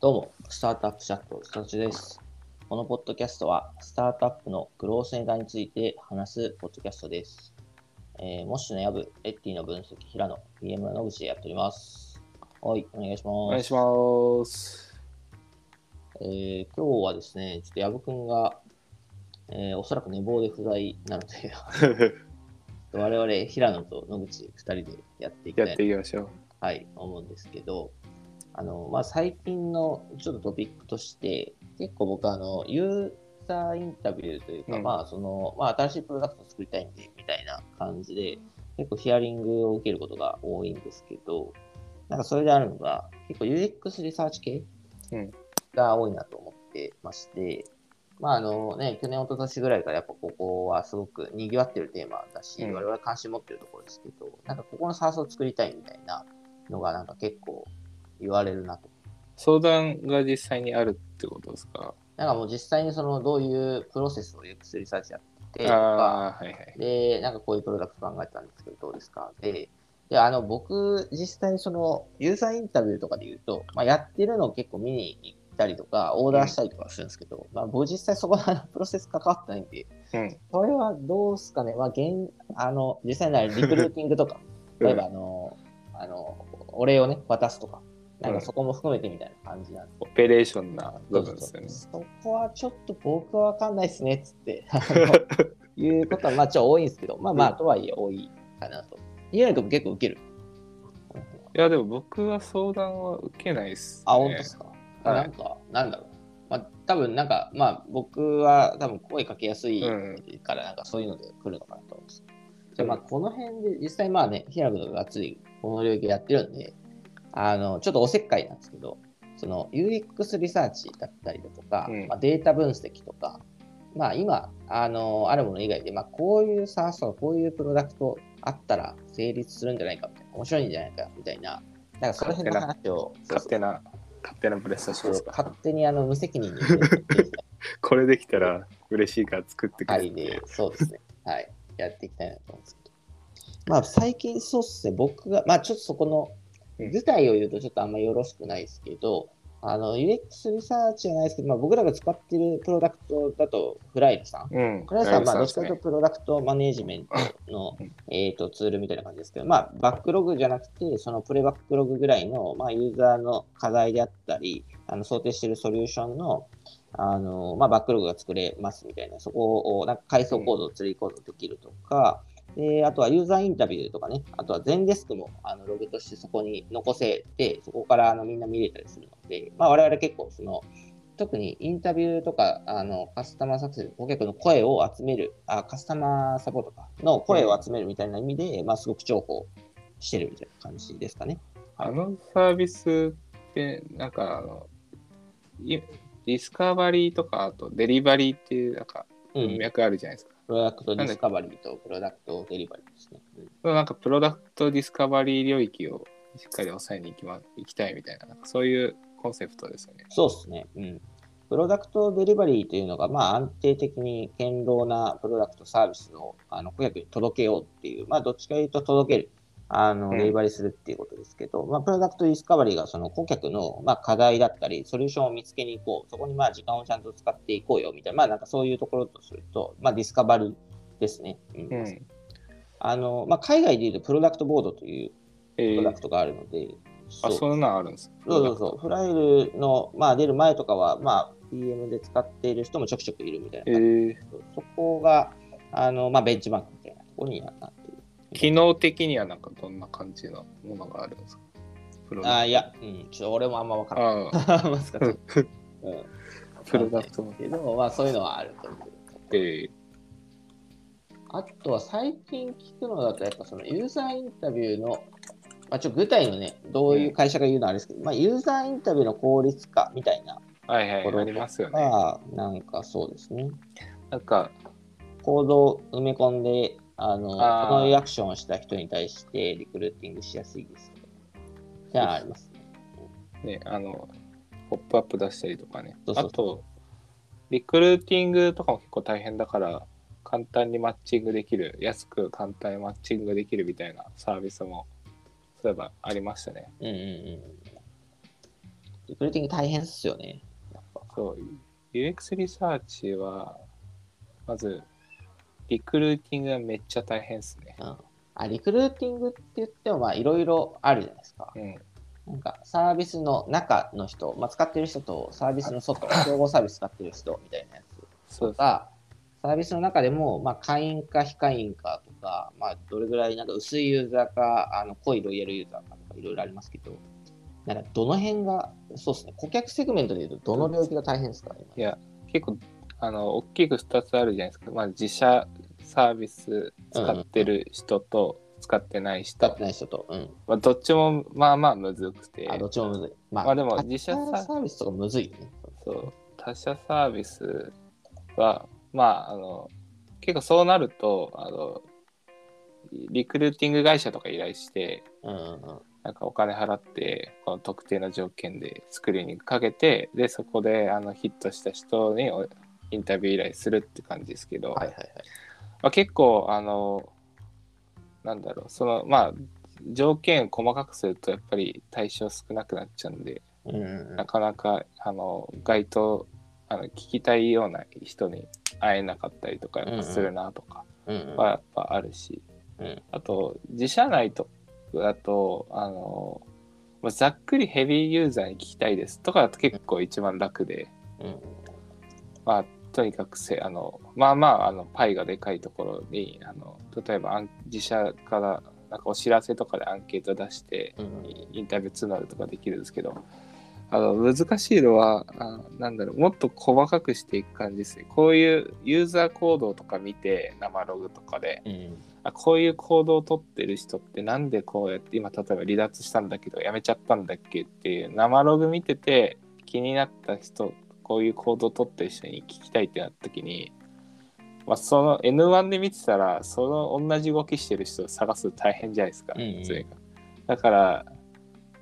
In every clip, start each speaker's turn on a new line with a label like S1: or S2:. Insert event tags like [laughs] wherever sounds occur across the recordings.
S1: どうも、スタートアップチャット、スタジオです。このポッドキャストは、スタートアップのグロースネタについて話すポッドキャストです。えー、モッシュのヤブ、レッティの分析、平野、PM の野口でやっております。はい、お願いします。
S2: お願いします。
S1: えー今日はですね、ちょっとヤブくんが、えーおそらく寝坊で不在なので、[laughs] 我々、平野と野口2人でやっていきたいな
S2: やっていきましょう。
S1: はい、思うんですけど、あの、まあ、最近のちょっとトピックとして、結構僕はあの、ユーザーインタビューというか、
S2: うん。
S1: まあ、その、まあ、新しいプロダクトを作りたいんで、みたいな感じで、結構ヒアリングを受けることが多いんですけど、なんかそれであるのが、結構 UX リサーチ系
S2: うん。
S1: が多いなと思ってまして、まああのね、去年、一昨年ぐらいからやっぱここはすごく賑わってるテーマだし、
S2: うん。
S1: 我々関心持ってるところですけど、なんかここのサースを作りたいみたいなのがなんか結構言われるなと。
S2: 相談が実際にあるってことですか？
S1: なんかもう実際にそのどういうプロセスを UX リサーチやってとか、
S2: はいはい。
S1: で、なんかこういうプロダクト考えたんですけど、どうですか？で、で、あの、僕、実際その、ユーザーインタビューとかで言うと、まあ、やってるのを結構見に行ったりとか、オーダーしたりとかするんですけど、まあ、僕実際そこのプロセス関わってないんで、
S2: うん。
S1: それはどうすかね、まあ、現、あの、実際にあるリクルーティングとか、例えばあの、あの、お礼をね、渡すとか、なんかそこも含めてみたいな感じなんで
S2: オペレーションな部分ですよね。
S1: そこはちょっと僕はわかんないですねっつって、[laughs] いうことはまあちょ多いんですけど、まあまあとはいえ多いかなと。家くも結構受ける。
S2: いや、でも僕は相談は受けないっす、ね。
S1: あ、本当ですか、
S2: はい
S1: なんか、なんだろう。まあ多分なんか、まあ僕は多分声かけやすい
S2: うん
S1: からなんかそういうので来るのかなと思うんです。じゃあまあこの辺で実際まあね、平野君ががっつりこの領域やってるんで、あの、ちょっとおせっかいなんですけど、その UX リサーチだったりだとか、
S2: うん
S1: まあ、データ分析とか、まあ今、あの、あるもの以外で、まあこういうサースとかこういうプロダクトあったら成立するんじゃないかみたいな、面白いんじゃないかみたいな、なんかその辺の話を、
S2: 勝手な、勝手なプレスタションですか。
S1: 勝手にあの無責任に [laughs]
S2: これできたら嬉しいから作ってくれ
S1: 回で、そうですね。はい。やっていきたいなと思うんですけど。まあ、最近そうっすね。僕が、まあ、ちょっとそこの
S2: うん
S1: 具体を言うとちょっとあんまよろしくないですけど、あの、UX リサーチじゃないですけど、まあ、僕らが使ってるプロダクトだと、フライルさん。
S2: うん。
S1: フライルさんは、まあ、どっちかというと
S2: ね
S1: プロダクトマネージメントの
S2: うん、
S1: えっと、ツールみたいな感じですけど、まあ、バックログじゃなくて、そのプレバックログぐらいの、まあ、ユーザーの課題であったり、あの想定しているソリューションの、あの、まあ、バックログが作れますみたいな、そこを、なんか階層コードをツリーコードできるとか、で、あとはユーザーインタビューとかね、あとは全デスクもあのログとしてそこに残せて、そこからあのみんな見れたりするので、まあ、我々結構その、特にインタビューとか、あの、カスタマーサクセス、顧客の声を集める、あ、カスタマーサポートかの声を集めるみたいな意味で、まあ、すごく重宝してるみたいな感じですかね。
S2: あのサービスって、なんかあの、いディスカバリーとか、あとデリバリーっていう、なんか、
S1: うん。
S2: 脈あるじゃないですか。
S1: プロダクトディスカバリーとプロダクトデリバリーですね。うん
S2: なんかプロダクトディスカバリー領域をしっかり抑えに行き,、ま、行きたいみたいな、なんかそういうコンセプトですよね。
S1: そうですね。うん。プロダクトデリバリーというのが、まあ、安定的に堅牢なプロダクトサービスをあの顧客に届けようっていう、まあ、どっちかというと届ける、あの、
S2: うん
S1: デリバリーするっていうことですけど、まあ、プロダクトディスカバリーがその顧客の、まあ、課題だったり、ソリューションを見つけに行こう、そこにまあ時間をちゃんと使っていこうよみたいな、まあ、なんかそういうところとすると、まあ、ディスカバリーですね。うん
S2: うん。
S1: あのまあ、海外でいうと Productboard という
S2: えー
S1: プロダクトがあるので、
S2: あ、そんなんあるんです
S1: そうそうそう。 Flyle の、まあ、出る前とかは、まあ、PM で使っている人もちょくちょくいるみたいな
S2: え
S1: 感じ
S2: ー、
S1: そこが、あの、まあ、ベンチマークみたいなところになっている。
S2: 機能的にはなんかどんな感じのものがあるんですか？
S1: あいや、うん、ちょっと俺もあんま分からない。
S2: あ。[laughs]
S1: うん。
S2: プロダクトも。
S1: けど、まあ、そういうのはあると思う。
S2: え
S1: あとは最近聞くのだと、やっぱそのユーザーインタビューの、まあ、ちょっと具体のね、どういう会社が言うのはあれですけど、まあ、ユーザーインタビューの効率化みたいな
S2: ー、はいありますよね。
S1: が、なんかそうですね。
S2: なんか、
S1: コードを埋め込んで、あの、このリアクションをした人に対してリクルーティングしやすいですとか。じゃあありますね。
S2: ね、あの、ポップアップ出したりとかね。
S1: そうそう
S2: あと、リクルーティングとかも結構大変だから、簡単にマッチングできる、安く簡単にマッチングできるみたいなサービスも、そういえばありましたね。
S1: うんうんうん。リクルーティング大変っすよね。やっぱ
S2: そう、UX リサーチは、まず、リクルーティングがめっちゃ大変ですね。
S1: うん。あ、リクルーティングって言っても、まあ、いろいろあるじゃないですか。
S2: うん。
S1: なんか、サービスの中の人、まあ、使ってる人と、サービスの外、競合サービス使ってる人みたいなやつとか、サービスの中でも、まあ、会員か非会員かとか、まあ、どれぐらいなんか薄いユーザーか、あの濃いロイヤルユーザーかとか、いろいろありますけど、なんか、どの辺が、そうですね、顧客セグメントでいうと、どの領域が大変ですか、今
S2: いや、結構、あの、大きく2つあるじゃないですか。まあ、自社サービス使ってる人と使ってない人。
S1: 使ってない人と。うん。
S2: まあ、どっちもまあまあむずくて。
S1: あ、どっちもむずい。ま
S2: まあでも
S1: 他
S2: 自社サ
S1: サービスとかむずいよね。
S2: そう他社サービスはまああの結構そうなるとあのリクルーティング会社とか依頼して
S1: うんうんうん。
S2: なんかお金払ってこの特定の条件でスクリーニングかけてでそこであのヒットした人におインタビュー依頼するって感じですけど、
S1: はいはいはい。
S2: まあ、結構あのなんだろうそのまあ条件細かくするとやっぱり対象少なくなっちゃうんで
S1: うんうんうん。
S2: なかなかあの該当あの聞きたいような人に会えなかったりとかするなとか
S1: うんうん。
S2: はやっぱあるし、
S1: うん。
S2: あと自社内とだとあのまあざっくりヘビーユーザーに聞きたいですとかだと結構一番楽で、
S1: うん。
S2: まあとにかくせあのまあまああのパイがでかいところにあの例えば自社からなんかお知らせとかでアンケート出して
S1: うんうん。
S2: インタビュー募るとかできるんですけど、あの難しいのはあなんだろうもっと細かくしていく感じですね。こういうユーザー行動とか見て生ログとかで
S1: うん
S2: あこういう行動をとってる人ってなんでこうやって今例えば離脱したんだけど辞めちゃったんだっけっていう生ログ見てて気になった人こういう行動をとってる人に聞きたいってなった時に、まあ、その N1 で見てたらその同じ動きしてる人を探すの大変じゃないですか、
S1: うんうん。
S2: それがだから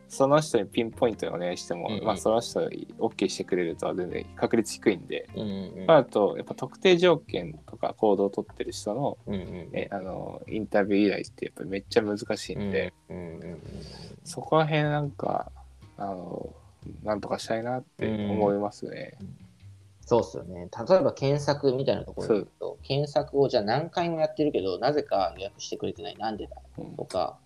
S2: その人にピンポイントでお願いしても、
S1: うんうん。
S2: まあ、その人 OK してくれるとは全然確率低いんで、
S1: うんうん。
S2: まあ、あとやっぱ特定条件とか行動をとってる人の
S1: うんうん
S2: えあのインタビュー依頼ってやっぱりめっちゃ難しいんで、
S1: うんうんうん。
S2: そこら辺なんかあのなんとかしたいなって思いますね。
S1: そうっすよね。例えば検索みたいなところと、検索をじゃあ何回もやってるけど、なぜか予約してくれてない、なんでだ
S2: うん
S1: とか、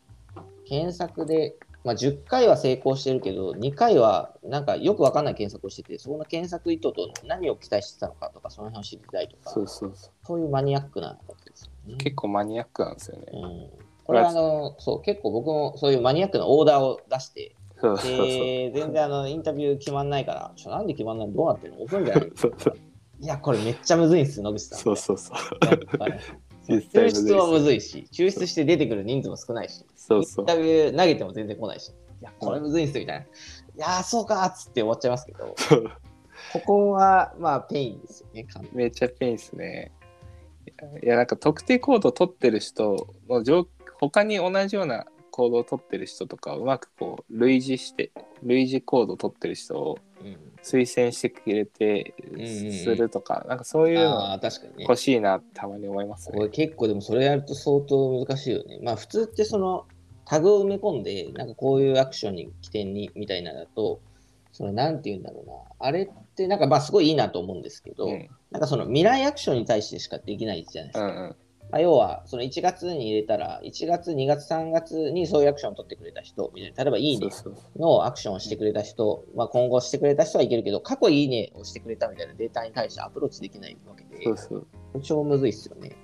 S1: 検索で、まあ、10回は成功してるけど、2回はなんかよくわかんない検索をしてて、そこの検索意図と何を期待してたのかとか、その辺を知りたいとか、
S2: そうそうそ
S1: そういうマニアックなことですよね。
S2: う結構マニアックなんですよね。
S1: うん、これはあのそう結構僕もそういうマニアックなオーダーを出して、
S2: そうそうそう。
S1: で全然あのインタビュー決まんないから、ちょなんで決まんないの？どうなってるの？押すんじゃない
S2: そうそう
S1: いや、これめっちゃむずいんです、野口さん。
S2: そうそうそう。[laughs]
S1: 抽出はむずいし、抽出して出てくる人数も少ないし、
S2: そうそう
S1: インタビュー投げても全然来ないし、いや、これむずいんすみたいな。いやー、そうかーっつって終わっちゃいますけど。ここはまあペインですよね、
S2: めっちゃペインですね。いやなんか特定行動を取ってる人の状他に同じような行動を取ってる人とかをうまくこう類似して類似行動を取ってる人を推薦してくれて
S1: んうん
S2: するとか、なんかそういう
S1: あ
S2: の
S1: あ、確かにね。
S2: 欲しいなってたまに思いますね。
S1: これ結構でもそれやると相当難しいよね。まあ普通ってそのタグを埋め込んで、なんかこういうアクションに起点にみたいなのだと、そのなんて言うんだろうな。あれってなんかまあすごいいいなと思うんですけど、
S2: うん
S1: なんかその未来アクションに対してしかできないじゃないですか。
S2: うんうん
S1: まあ、要はその1月に入れたら、1月、2月、3月にそういうアクションを取ってくれた人みたいな、例えばいいね
S2: そうそう
S1: のアクションをしてくれた人、まあ、今後してくれた人はいけるけど、過去いいねをしてくれたみたいなデータに対してアプローチできないわけで、
S2: そうそう。
S1: 超むずいっすよね。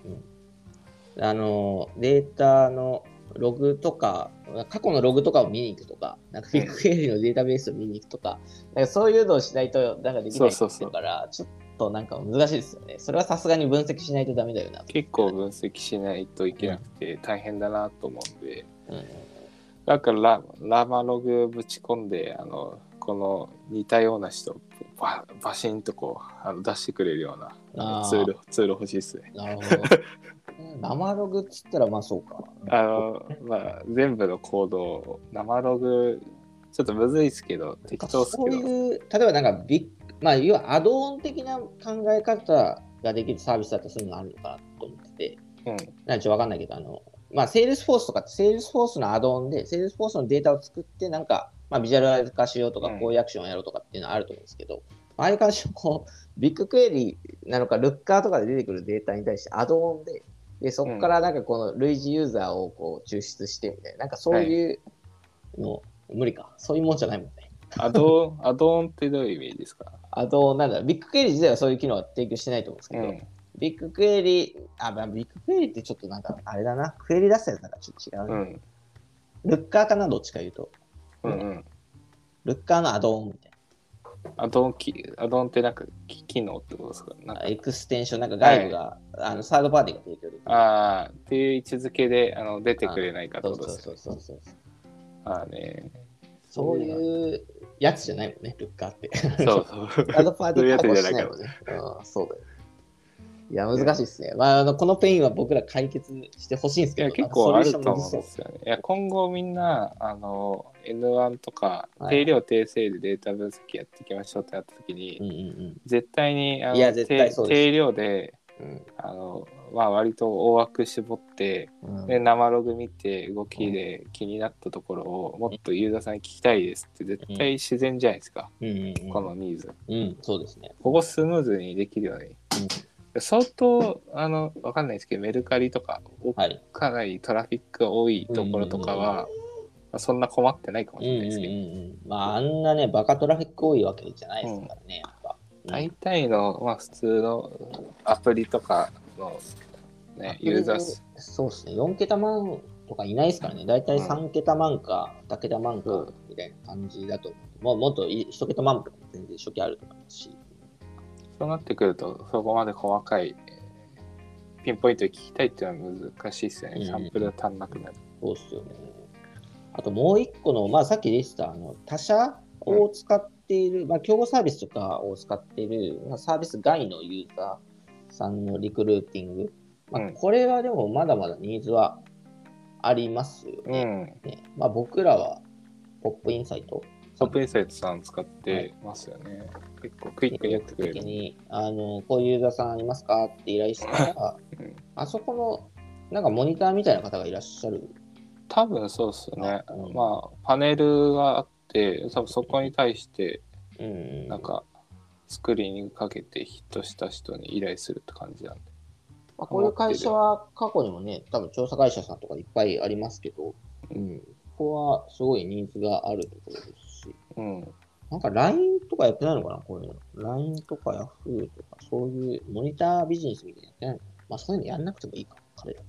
S1: うん、あの、データのログとか、過去のログとかを見に行くとか、なんかビッグエリのデータベースを見に行くとか、なんかそういうのをしないとなんかできないって言ってるから、ちょっとなんか難しいですよね。それはさすがに分析しないとダメだよな。
S2: 結構分析しないといけなくて大変だなと思うんで、
S1: うん
S2: だからララマログぶち込んであのこの似たような人ババシンとこうあの出してくれるようなツールツール欲しいですね。
S1: なるほど。生ログっつったらまあそうか。
S2: あのまあ全部のコードを生ログちょっとむずいですけど適当です
S1: そう
S2: けど
S1: いう、例えばなんかビッまあ、要はアドオン的な考え方ができるサービスだとそういうのがあるのかなと思ってて、
S2: うん
S1: なんかちょっとわかんないけど、あの、まあ、Salesforce とかって Salesforce のアドオンで、Salesforce のデータを作って、なんか、まあ、ビジュアライズ化しようとか
S2: うん、
S1: こういうアクションをやろうとかっていうのはあると思うんですけど、ああいう感じの、こう、[laughs] ビッグクエリなのか、ルッカーとかで出てくるデータに対してアドオンで、で、そこからなんかこの類似ユーザーをこう抽出してみたいな、なんかそういうの、無理か。そういうもんじゃないもんね。
S2: アドオン、アドオンってどういう意味ですか？
S1: あと、なんだ BigQuery 自体はそういう機能は提供してないと思うんですけど、
S2: うん。
S1: BigQuery、あ、まあ、 BigQuery ってちょっとなんか、あれだな、クエリ出すやつなんかちょっと違うな、
S2: うん。
S1: ルッカーかな、どっちか言うと。
S2: うんうん。
S1: ルッカーのアドオンみたい
S2: アドオンき、アドオンってなんかき機能ってことですか？なん
S1: な。
S2: か
S1: エクステンション、なんか外部が、あのサードパーティーが提供できる。
S2: ああ、っていう位置づけであの出てくれないかって
S1: そう
S2: ことですね。
S1: そうそうそうそう。
S2: ああね。
S1: そういうやつじゃないもんね、ルッカーって。
S2: そう [laughs] そう。
S1: サードパーティー確保しないもんね。うん、そうだよ。いや、難しいですね。まあ、あのこのペインは僕ら解決してほしいんですけど、
S2: いや結構あると思うんですよね。いや今後みんなあの N1 とか
S1: はい
S2: 定量定性でデータ分析やっていきましょうってなった時に、
S1: うんうん
S2: 絶対にあの
S1: いや絶対
S2: 定量で
S1: うん。
S2: あの、まあ、割と大枠絞って
S1: うん。
S2: で生ログ見て動きで気になったところをもっとユーザーさんに聞きたいですって絶対自然じゃないですか、
S1: うん。うん。うん。
S2: このニーズ。
S1: うん、そうですね。
S2: ここスムーズにできるように。相当あのわかんないですけどメルカリとか
S1: はい。
S2: かなりトラフィックが多いところとかは、まあ、そんな困ってないかもし
S1: うんうんうん
S2: れないですけど、
S1: うん。まあ、あんなね、バカトラフィック多いわけじゃないですからね、
S2: 大体の、まあ、普通のアプリとかの、ね、ユーザー数
S1: そうですね、4桁万とかいないですからね、大体3桁万か2桁万かみたいな感じだと思う。もうもっとい1桁万とかも全然初期あると思いますし。
S2: そうなってくるとそこまで細かいえーピンポイントで聞きたいっていうのは難しいですよね、
S1: うん
S2: サンプルが足んなくなる。
S1: そうっすよね。あともう一個の、まあさっきでした、あの他社を使っている、まあ競合サービスとかを使っている、まあ、サービス外のユーザーさんのリクルーティング。まあ
S2: うん
S1: これはでもまだまだニーズはありますよ
S2: う
S1: ね。
S2: ん。
S1: ねまあ、僕らはポップインサイト
S2: トップインサイトさん使ってますよね。結構クイックにやってくれる。
S1: 的にあのこういうユーザーさんいますか？[laughs] って依頼したら、
S2: うん
S1: あそこのなんかモニターみたいな方がいらっしゃる。
S2: 多分そうっすよね。
S1: うん
S2: まあ、パネルがあって、多分そこに対して、
S1: うん、
S2: なんか、スクリーニングかけてヒットした人に依頼するって感じなんで。
S1: まあ、こういう会社は過去にもね、多分調査会社さんとかいっぱいありますけど、うん、ここはすごいニーズがあるところですし、
S2: うん。
S1: なんか LINE とかやってないのかな、こういうの。LINE とか Yahoo とか、そういうモニタービジネスみたいなのやってないのまあそういうのやんなくてもいいか、彼ら。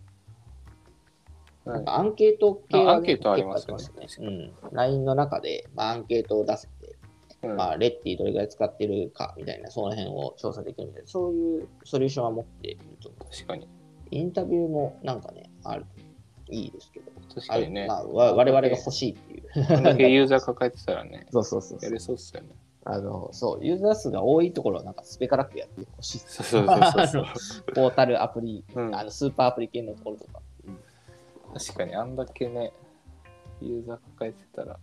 S1: なんかアンケート系は、
S2: あアンケートありますよね
S1: 結構やってますね。うん。LINE の中で、まあ、アンケートを出せて、
S2: うん
S1: まあ、レッティどれぐらい使ってるかみたいな、その辺を調査できるみたいな、そういうソリューションは持っていると思う。
S2: 確かに。
S1: インタビューもなんかね、あるといいですけど、
S2: 確かにね。
S1: あまあ、わ我々が欲しいっていう。
S2: だけユーザー抱えてたらね、[laughs]
S1: そうそうそう
S2: やれそうっすよね。
S1: あの、そう、ユーザー数が多いところはなんかスペカラックやってほしい。
S2: そうそうそうそう。[laughs]
S1: ポータルアプリ、
S2: うん
S1: あのスーパーアプリ系のところとか。
S2: 確かにあんだけね、ユーザー抱えてたら、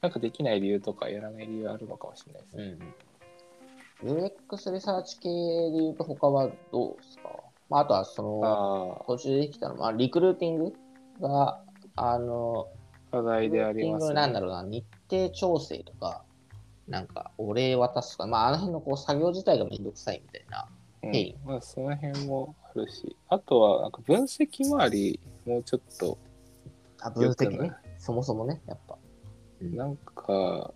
S2: なんかできない理由とかやらない理由あるのかもしれないですね。
S1: うん。UX リサーチ系で言うと他はどうですか？まあ、あとはその、
S2: あ
S1: 途中できたのは、リクルーティングが、あの、
S2: あ、課題であります
S1: なんだろうな、日程調整とか、なんか、お礼渡すとか、まあ、あの辺のこう作業自体がめんどくさいみたいな。
S2: うんまあ、その辺もあるし、あとはなんか分析周り、もうちょっと、
S1: あ、分析ね。そもそもね、やっぱ。うん
S2: なんか、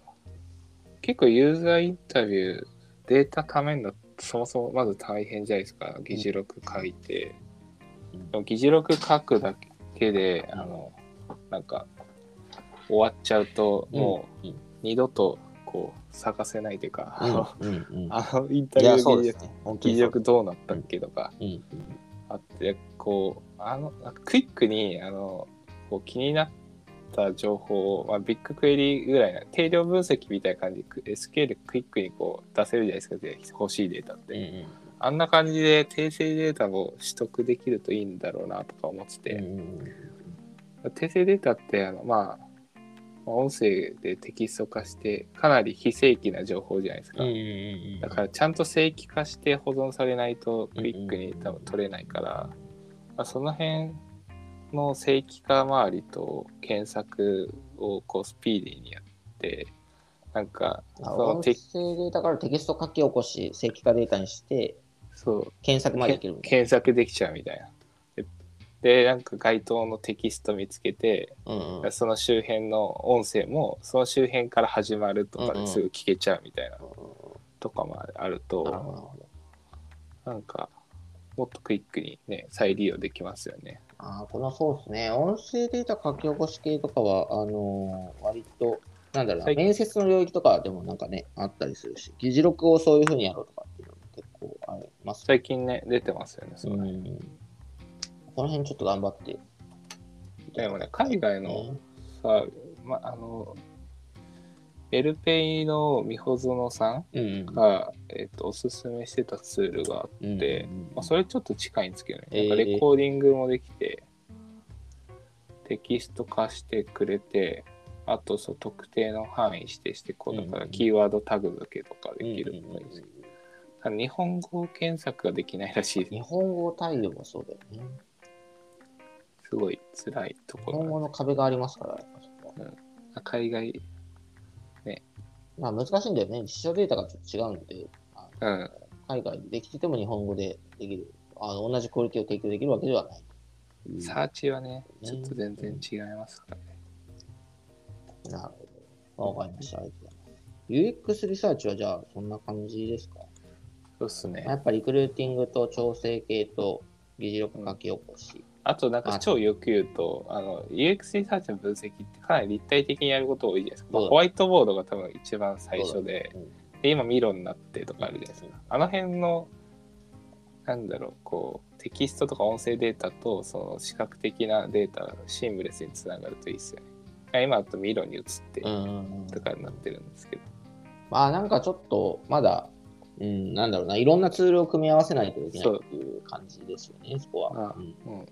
S2: 結構ユーザーインタビュー、データためんのそもそもまず大変じゃないですか。議事録書いて。
S1: うん
S2: でも議事録書くだけで、
S1: うん
S2: あの、なんか、終わっちゃうと、もう
S1: うん
S2: 二度とこう探せないというか、あの
S1: うんうんうん。[laughs]
S2: あのインタビュー
S1: ですね。本当にそう。
S2: 議事録どうなったっけとか
S1: うんうん
S2: あって、こう、あの、クイックに、あの、こう気になった情報を、まあ、ビッグクエリぐらいな、定量分析みたいな感じで、SQL クイックにこう出せるじゃないですか、で欲しいデータって。
S1: うんうん
S2: あんな感じで訂正データも取得できるといいんだろうなとか思ってて、
S1: うんうん。
S2: 訂正データってあの、まあ、音声でテキスト化してかなり非正規な情報じゃないですか。
S1: うんうんうん
S2: だからちゃんと正規化して保存されないとクイックに多分取れないから、まあ、その辺の正規化周りと検索をこうスピーディーにやってなんかその
S1: 音
S2: て
S1: 声データからテキスト書き起こし、正規化データにして、
S2: そう
S1: 検索までできる
S2: 検索できちゃうみたいな。ででなんか該当のテキスト見つけて
S1: な。うんうん。
S2: その周辺の音声もその周辺から始まるとかですぐ聞けちゃうみたいなとかもあると、
S1: なるほどなるほど。
S2: なんかもっとクイックにね再利用できますよね。
S1: あーこのそうですね、音声データ書き起こし系とかは、あのー割と、なんだろう面接の領域とかでもなんかね、あったりするし、議事録をそういうふうにやろうとかっていうのも結構あります
S2: 最近ね出てますよね。その
S1: うん。この辺ちょっと頑張って。
S2: でもね海外のさ、ま、あのエルペイのみほぞのさん
S1: うんうん、
S2: が、えっとおすすめしてたツールがあって、
S1: うん
S2: まあ、それちょっと近いんですけどね、
S1: えー。
S2: なんかレコーディングもできてテキスト化してくれてあとそう特定の範囲指定してこうだから
S1: うん
S2: キーワードタグ付けとかできる
S1: う。んうんうん
S2: っぽいですけど日本語検索ができないらしいです。
S1: 日本語対応もそうだよね。
S2: すごい辛いところ
S1: 日本語の壁がありますから、やっぱそこは
S2: で海外
S1: まあ難しいんだよね。実証データがちょっと違うので、あの
S2: うん
S1: 海外でできてても日本語でできる、あの同じクオリティを提供できるわけではない。
S2: サーチはねちょっと全然違いますからね
S1: なるほど。わかりました。ありがとうございます。UX リサーチはじゃあそんな感じですか？
S2: そうっすね
S1: やっぱリクルーティングと調整系と議事録書き起こし。
S2: あとなんか超よく言うと、あの UX リサーチの分析ってかなり立体的にやること多いじゃないですか。まあホワイトボードが多分一番最初で、
S1: うん
S2: で今ミロになってとかあるじゃないですか。あの辺の、なんだろう、こう、テキストとか音声データとその視覚的なデータがシームレスにつながるといいですよね。今だとミロに移ってとかになってるんですけど。
S1: まあなんかちょっとまだ、うん、なんだろうな、いろんなツールを組み合わせないといけないっていう感じですよね、そこは。
S2: あ
S1: うん
S2: うん。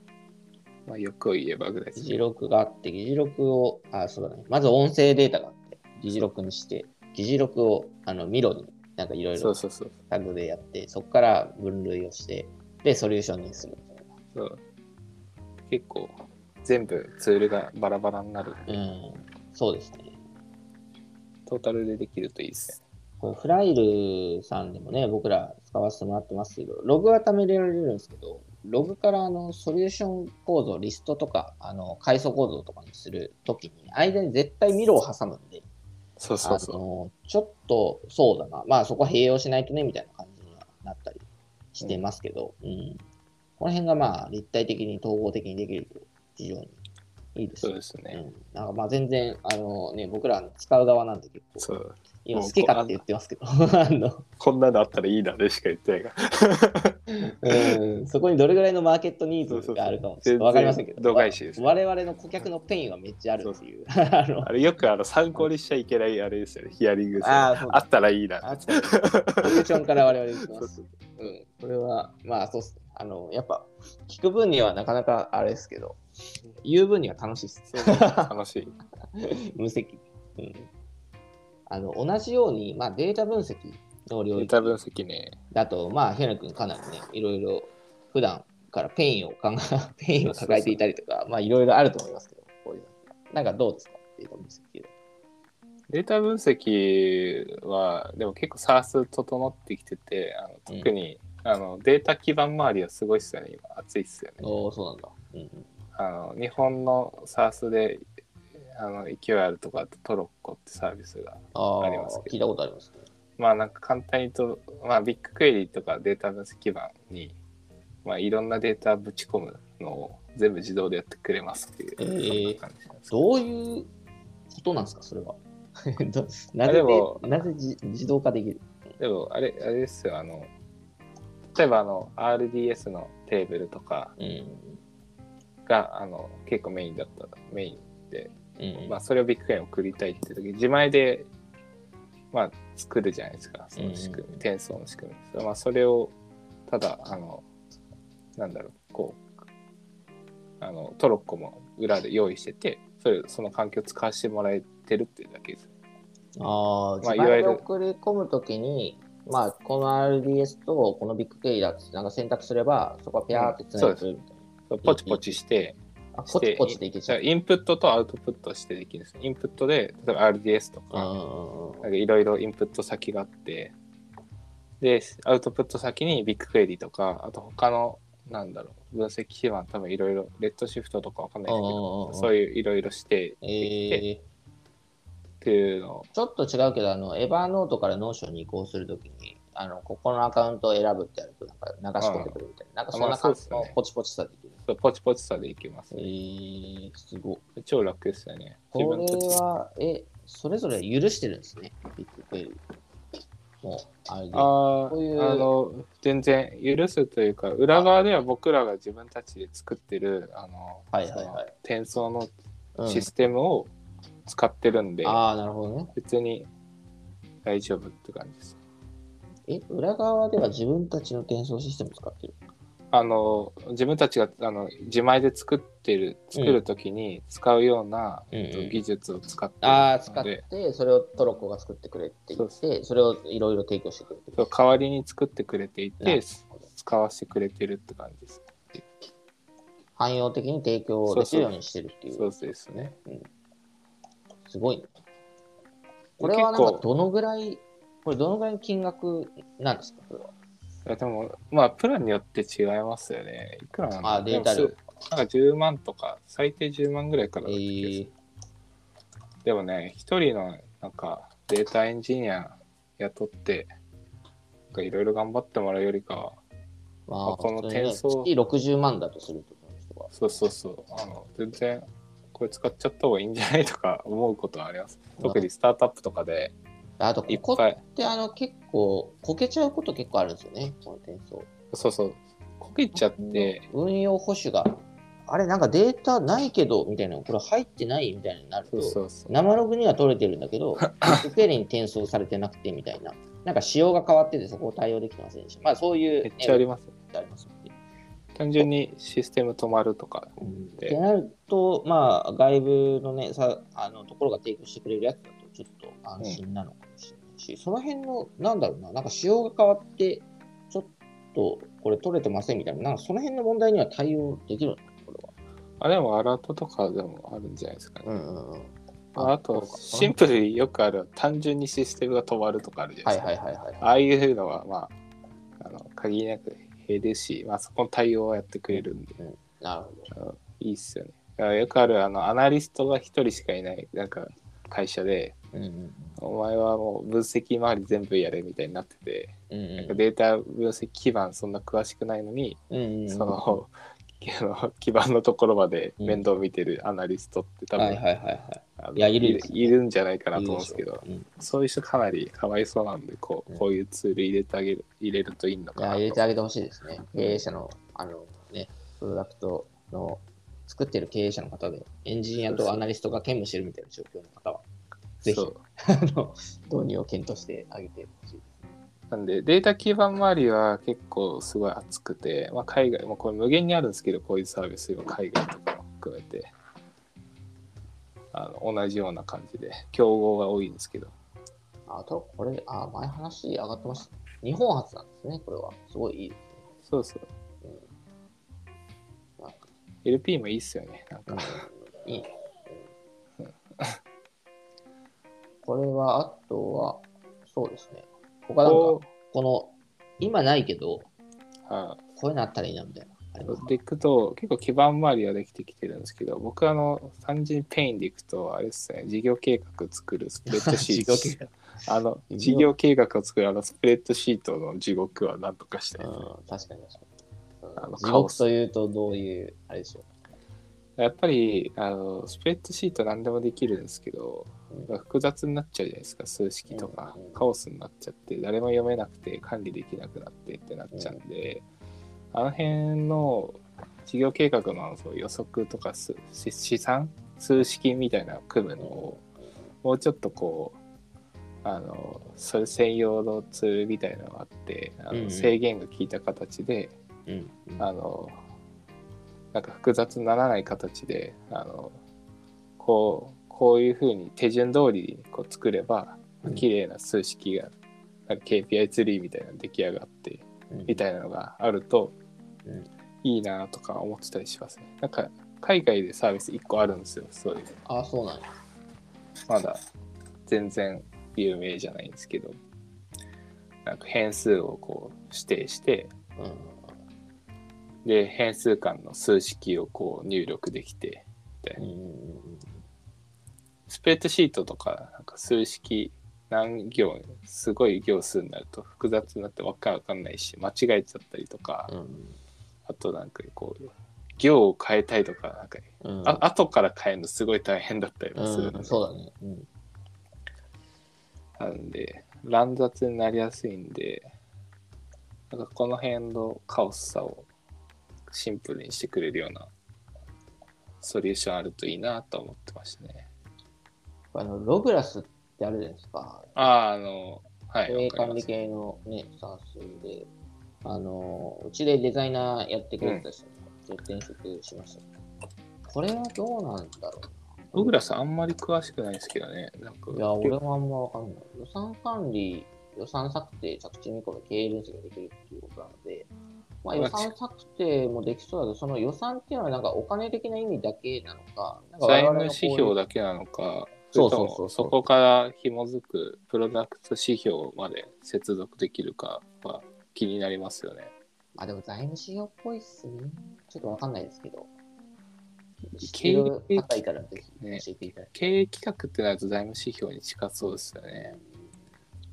S2: まあ、よく言えばぐらいですね。
S1: 議事録があって、議事録を、あ、そうだね。まず音声データがあって、議事録にして、議事録をあのミロになんかいろいろ
S2: そうそうそう。
S1: タグでやって、そこから分類をして、で、ソリューションにするみたい
S2: そう結構、全部ツールがバラバラになる。
S1: な。うん、そうですね。
S2: トータルでできるといいですね。
S1: これフライルさんでもね、僕ら使わせてもらってますけど、ログは貯められるんですけど、ログからあのソリューション構造、リストとか、あの階層構造とかにするときに、間に絶対ミロを挟むんで、
S2: そうそうそう。
S1: あのちょっとそうだな、まあそこは併用しないとねみたいな感じにはなったりしてますけど、うんこの辺がまあ立体的に統合的にできると非常にいいです
S2: そう
S1: ね。
S2: ですね。
S1: うん、なんかまあ全然あの、ね、僕ら使う側なんで結構、
S2: そう。
S1: 今好きかって言ってますけど、[laughs] あの
S2: こんなのあったらいいなでしか言ってないから。
S1: うんそこにどれぐらいのマーケットニーズがあるかもちょっとわかりませんけど、
S2: 度外視です
S1: 我々の顧客のペインはめっちゃあるっていう。[laughs] あの
S2: あれよくあの参考にしちゃいけないあれですよね。ヒアリング
S1: あ
S2: あったらいいな。
S1: あソリューションから我々言ってます
S2: そう
S1: ん、これは、まあそうっすね。あの、やっぱ、聞く分にはなかなかあれですけど、言う分には楽しいっす。
S2: 楽しい。[laughs]
S1: 無責。うん。あの、同じように、まあデータ分析の領域
S2: データ分析ね。
S1: だと、まあ、ヘナ君かなりね、いろいろ普段からペインを考え、[laughs] ペインを抱えていたりとか、まあいろいろあると思いますけど、こういうの。なんかどうですか？データ分析で。
S2: データ分析は、でも結構 SARS 整ってきてて、あの特に、あのデータ基盤周りはすごいっすよね、今。熱いっすよね。
S1: おおそうなんだ。うんうん。
S2: あの日本の SARS であの勢いあるとか trocco ってサービスが
S1: あ
S2: りますけど
S1: 聞いたことありますね。
S2: まあなんか簡単に言うと、まあ、ビッグクエリとかデータ分析基盤に、まあ、いろんなデータぶち込むのを全部自動でやってくれますっていう、
S1: えー
S2: 感じなんです
S1: どういうことなんですか、それは。[laughs] どなぜなぜじ [laughs] 自動化できる？
S2: でもあれあれですよあの例えばあの RDS のテーブルとか
S1: うん。
S2: があの結構メインだったメインで、
S1: うん
S2: まあ、それをビッグクエリに送りたいって時自前で、まあ、作るじゃないですか。その仕組み、転送の仕組み、まあ、それをただあのなんだろうこうあのトロッコも裏で用意しててそれその環境を使わせてもらえてるっていうだけです。
S1: ああ、自
S2: まあいわゆる。
S1: 前で送り込むときに、まあ、この RDS とこのビッグケイだってなんか選択すれば、そこはピャーってつなげるみたい
S2: ポチポチして、
S1: あポチポチでいけちゃう。
S2: インプットとアウトプットしてできるんです。インプットで、例えば RDS とか、いろいろインプット先があって、で、アウトプット先に BigQuery とか、あと他の、なんだろう、分析基盤多分いろいろ、 Redshift とかわかんないですけど、
S1: うん
S2: そういういろいろして
S1: え
S2: できて
S1: ー、
S2: っていうの。を、
S1: ちょっと違うけど、あの、 Evernote から Notion に移行するときに、あの、ここのアカウントを選ぶってやると、なんか流し込んでくるみたいな。なんかそんな感じのポチポチさできる。
S2: そうポチポチさでいきます
S1: え。ー、すごい。
S2: 超楽ですよね。
S1: これは、え、それぞれ許してるんですね？もう、あれで。
S2: あ
S1: ういう
S2: あの全然許すというか裏側では僕らが自分たちで作ってるあの、
S1: はいはいはい
S2: 転送の
S1: うん
S2: システムを使ってるんで、
S1: ああ、なるほどね。
S2: 別に大丈夫って感じです。
S1: え、裏側では自分たちの転送システム使ってる？
S2: あの自分たちがあの自前で作ってる作るときに使うような、
S1: うん。うん
S2: えっと技術を使って
S1: ああ、使って、それをトロッコが作ってくれって言って、それをいろいろ提供してくれて
S2: 代わりに作ってくれていて使わせてくれてるって感じです。
S1: 汎用的に提供できるようにしてるっていう。
S2: そうですね。
S1: すごいね。これはなんかどのぐらい、これどのぐらいの金額なんですか？これは。
S2: いやでも、まあ、プランによって違いますよね。いくらなんだ
S1: あデータ量
S2: でもすなんか10万とか、最低10万ぐらいから
S1: え
S2: だった気がする
S1: ー、
S2: でもね、一人のなんかデータエンジニア雇って、なんかいろいろ頑張ってもらうよりかは、
S1: まあ、
S2: この転送
S1: 月60万だとすると、この人は。
S2: そうそうそう、あの全然これ使っちゃった方がいいんじゃないとか思うことはあります。特にスタートアップとかで
S1: あと、ここってあの結構、こけちゃうこと結構あるんですよね、この転送。
S2: そうそう、こけちゃって、
S1: 運用保守が、あれなんかデータないけど、みたいな、これ入ってないみたいになると、
S2: そうそう。
S1: 生ログには取れてるんだけど、ビッグクエリに転送されてなくてみたいな、なんか仕様が変わってて、そこを対応できてませんでした。まあそういう、
S2: めっちゃあります。
S1: あります。
S2: 単純にシステム止まるとか。
S1: ってなると、まあ、外部のね、さあのところが提供してくれるやつちょっと安心なのかもしれないし、その辺の、なんだろうな、なんか仕様が変わって、ちょっとこれ取れてませんみたいな、なんかその辺の問題には対応できるのか、これは。
S2: あでもアラートとかでもあるんじゃないですかね。
S1: うんうんうん。
S2: あと、シンプルによくある、単純にシステムが止まるとかあるじゃな
S1: はいい
S2: ですか。
S1: はいはいはい。
S2: ああいうのは、まあ、あの限りなく減るし、まあ、そこの対応をやってくれるんで、
S1: なるほど。
S2: いいっすよね。よくある、あの、アナリストが一人しかいない、なんか、会社で、
S1: うんうん
S2: お前はもう分析周り全部やれみたいになってて、
S1: うんうん。
S2: なんかデータ分析基盤そんな詳しくないのに、
S1: うんうんうん。
S2: その、基盤のところまで面倒見てるアナリストって多分、
S1: はいはいはいはい。いやいる
S2: いるんじゃないかなと思うんですけど、
S1: いいでしょ。
S2: そういう人かなりかわいそうなんで、こ
S1: うん。
S2: うこういうツール入れてあげる、入れるといいのかなと。
S1: 入れてあげてほしいですね。経営者の、あのね、プロダクトの作ってる経営者の方で、エンジニアとアナリストが兼務してるみたいな状況の方は、ぜひあの導入を検討してあげてほしいです。
S2: なんで、データ基盤周りは結構すごい熱くて、まあ、海外、もこれ無限にあるんですけど、こういうサービスが海外とかも含めて、あの同じような感じで、競合が多いんですけど、
S1: あと、これ、あ、前話上がってました。日本初なんですね、これは。すごいいいですね。
S2: そうそう。LP もいいっすよね。なんか、
S1: いいこれは、あとは、そうですね。他なんか、
S2: こ
S1: この、今ないけど、
S2: う、あ
S1: こういうのあったらいいなみたいな。
S2: でいくと、結構基盤周りはできてきてるんですけど、僕あの、単純にペインでいくと、あれですね、事業計画作るスプレッドシート。[laughs]
S1: 事業計
S2: あの、
S1: 事
S2: 事
S1: 業
S2: 業計画を作るあのスプレッドシートの地獄は何とかしたい。
S1: うん、確かに確かに。
S2: あの
S1: うん地獄というとどういう、あれでしょ
S2: やっぱりあのスプレッドシート何でもできるんですけど、複雑になっちゃうじゃないですか数式とか、
S1: うん。うん
S2: カオスになっちゃって誰も読めなくて管理できなくなってってなっちゃうんで、あの辺の事業計画のそう予測とか試算数式みたいなのを組むのをもうちょっとこうあのそれ専用のツールみたいなのがあってあ
S1: うんうん。
S2: の制限が効いた形で、
S1: う。うん。うん
S2: あのなんか複雑にならない形であのこうこういうふうに手順通りにこう作れば
S1: うん
S2: 綺麗な数式が、なんか KPI ツリーみたいなの出来上がって
S1: うん
S2: みたいなのがあると、
S1: うん
S2: いいなとか思ってたりしますね。なんか海外でサービス1個あるんですよ、そういう。
S1: ああ、そうなんや。
S2: まだ全然有名じゃないんですけど、なんか変数をこう指定して、
S1: う
S2: で、変数間の数式をこう入力できて、みたい
S1: ん。う
S2: な。
S1: ん。
S2: スプレッドシートとか、なんか数式何行、すごい行数になると複雑になってわかわかんないし、間違えちゃったりとか、
S1: うん。
S2: あとなんかこう、行を変えたいとか、なんか、
S1: うん。
S2: あ後から変えるのすごい大変だったりもするの
S1: うん、
S2: で、
S1: そうだね。うん。
S2: なんで、乱雑になりやすいんで、なんかこの辺のカオスさをシンプルにしてくれるようなソリューションあるといいなと思ってましたね。
S1: あの、ログラスってあるじゃないですか。
S2: ああ、あの、はい。
S1: 経営管理系のね、サースで、あの、うちでデザイナーやってくれてた人に、ちょっと転職しました。これはどうなんだろ
S2: ログラスあんまり詳しくないですけどね。なんか
S1: う。いや、俺もあんまわかんない。予算管理、予算策定、着地見込み、経営分析ができるっていうことなので、まあ、予算策定もできそうだけど、その予算っていうのはなんかお金的な意味だけなのか、なんか
S2: 財務指標だけなのか、
S1: そう
S2: そ
S1: そうそうそ
S2: こから紐づくプロダクト指標まで接続できるかは気になりますよね。
S1: あ、でも財務指標っぽいっすね。ちょっとわかんないですけど。
S2: 経営
S1: 知ってる方いたらぜひ教
S2: ね
S1: えていただきたい。
S2: 経営企画ってなると財務指標に近そうですよね。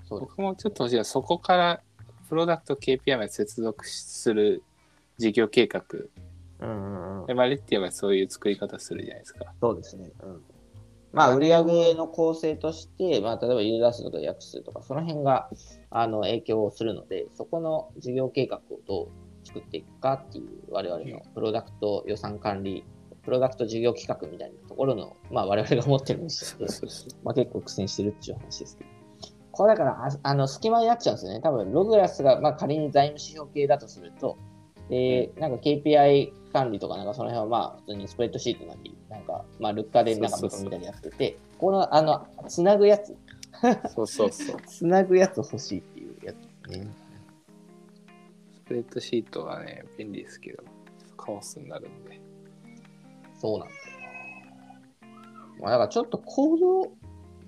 S1: そう。
S2: 僕もちょっと欲しいそこからプロダクト KPI まで接続する事業計画。
S1: うんうんうん
S2: で、。マリッティはそういう作り方するじゃないですか。
S1: そうですね。うん。まあ、売上の構成として、まあ、例えばユーザー数とか約数とか、その辺があの影響をするので、そこの事業計画をどう作っていくかっていう、我々のプロダクト予算管理、プロダクト事業企画みたいなところの、まあ、我々が持ってるにして、
S2: そうそう
S1: まあ、結構苦戦してるっていう話ですけど。これだから、ああの、隙間になっちゃうんですよね。多分、ログラスが、まあ、仮に財務指標系だとすると、で、なんか KPI 管理とか、なんかその辺はまあ、普通にスプレッドシートなり、なんか、まあ、ルッカーでなんか
S2: そうそうそう
S1: 見たりやってて、この、あの、つなぐやつ、
S2: そうそうそう。[laughs]
S1: つなぐやつ欲しいっていうやつね。
S2: スプレッドシートはね、便利ですけど、カオスになるんで。
S1: そうなんだよな。まあ、だからちょっとコード、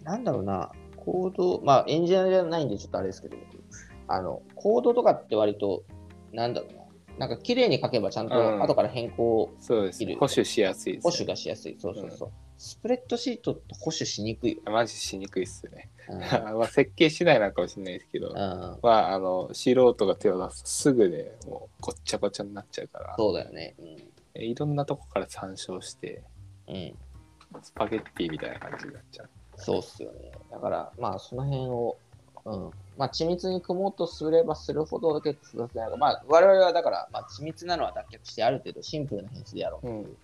S1: なんだろうな、コード、まあ、エンジニアじゃないんでちょっとあれですけど、僕あの、コードとかって割と、なんだろうな、なんか綺麗に書けばちゃん
S2: うん
S1: と後から変更、
S2: そうですね。
S1: いる
S2: 保守しやすいです、
S1: 保守がしやすい。そうそうそう。スプレッドシートって保守しにくいよ。
S2: マジしにくいっすね。
S1: うん [laughs]
S2: まあ設計しないのかもしれないですけど、
S1: うん、
S2: まあ、あの、素人が手を出すとすぐでもうごっちゃごちゃになっちゃうから、
S1: そうだよね。
S2: いろんなとこから参照して、
S1: うん。うん。
S2: スパゲッティみたいな感じになっちゃう。
S1: そうっすよね。だから、まあ、その辺を、うん。まあ、緻密に組もうとすればするほど結構複雑なまあ、我々はだから、まあ、緻密なのは脱却して、ある程度シンプルな編成でやろう
S2: うん
S1: という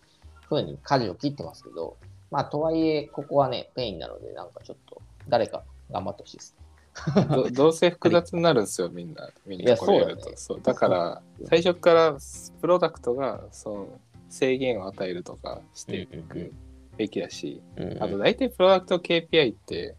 S1: ふうに舵を切ってますけど、まあ、とはいえ、ここはね、ペインなので、なんかちょっと、誰か頑張ってほしいですね。
S2: ど [laughs] どうせ複雑になるんですよ、みんな。みんなこれやると。
S1: そうだね
S2: そうだから、最初からプロダクトがその制限を与えるとかしてい
S1: うんうんう
S2: くべきだし、
S1: うん
S2: あと大体プロダクト KPI って、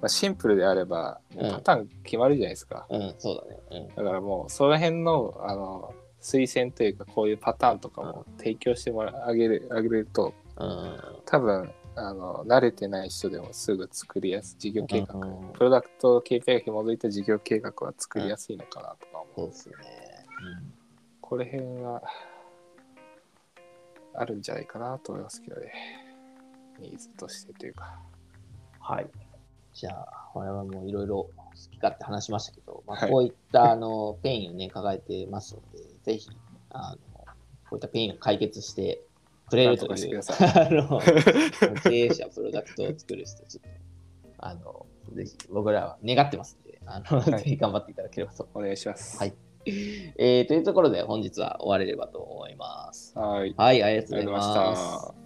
S2: まあ、シンプルであれば
S1: うん
S2: パターン決まるじゃないですか。
S1: うん、そうだね。
S2: だからもうその辺のあの推薦というかこういうパターンとかも提供してもらあげるあげると
S1: うん。うん。
S2: 多分あの慣れてない人でもすぐ作りやすい事業計画、
S1: うん
S2: プロダクト KPI が紐づいた事業計画は作りやすいのかなとか思う。
S1: そうですね。
S2: これ辺はあるんじゃないかなと思いますけどね。ニーズとしてというか。
S1: はい。じゃあ、我々もいろいろ好き勝手話しましたけど、まあ、
S2: はい
S1: こういった、あの [laughs] ペインをね、抱えてますので、ぜひ、あのこういったペインを解決してくれるという、
S2: なんとかしてく [laughs]
S1: あの、経営者、プロダクトを作る人、ちょっと、あの、ぜひ、僕らは願ってますので、あの、
S2: はい
S1: ぜひ頑張っていただければと。
S2: お願いします。
S1: はいえーというところで、本日は終われればと思います。
S2: はい。
S1: はい、ありがとう
S2: ござい
S1: ま。
S2: した。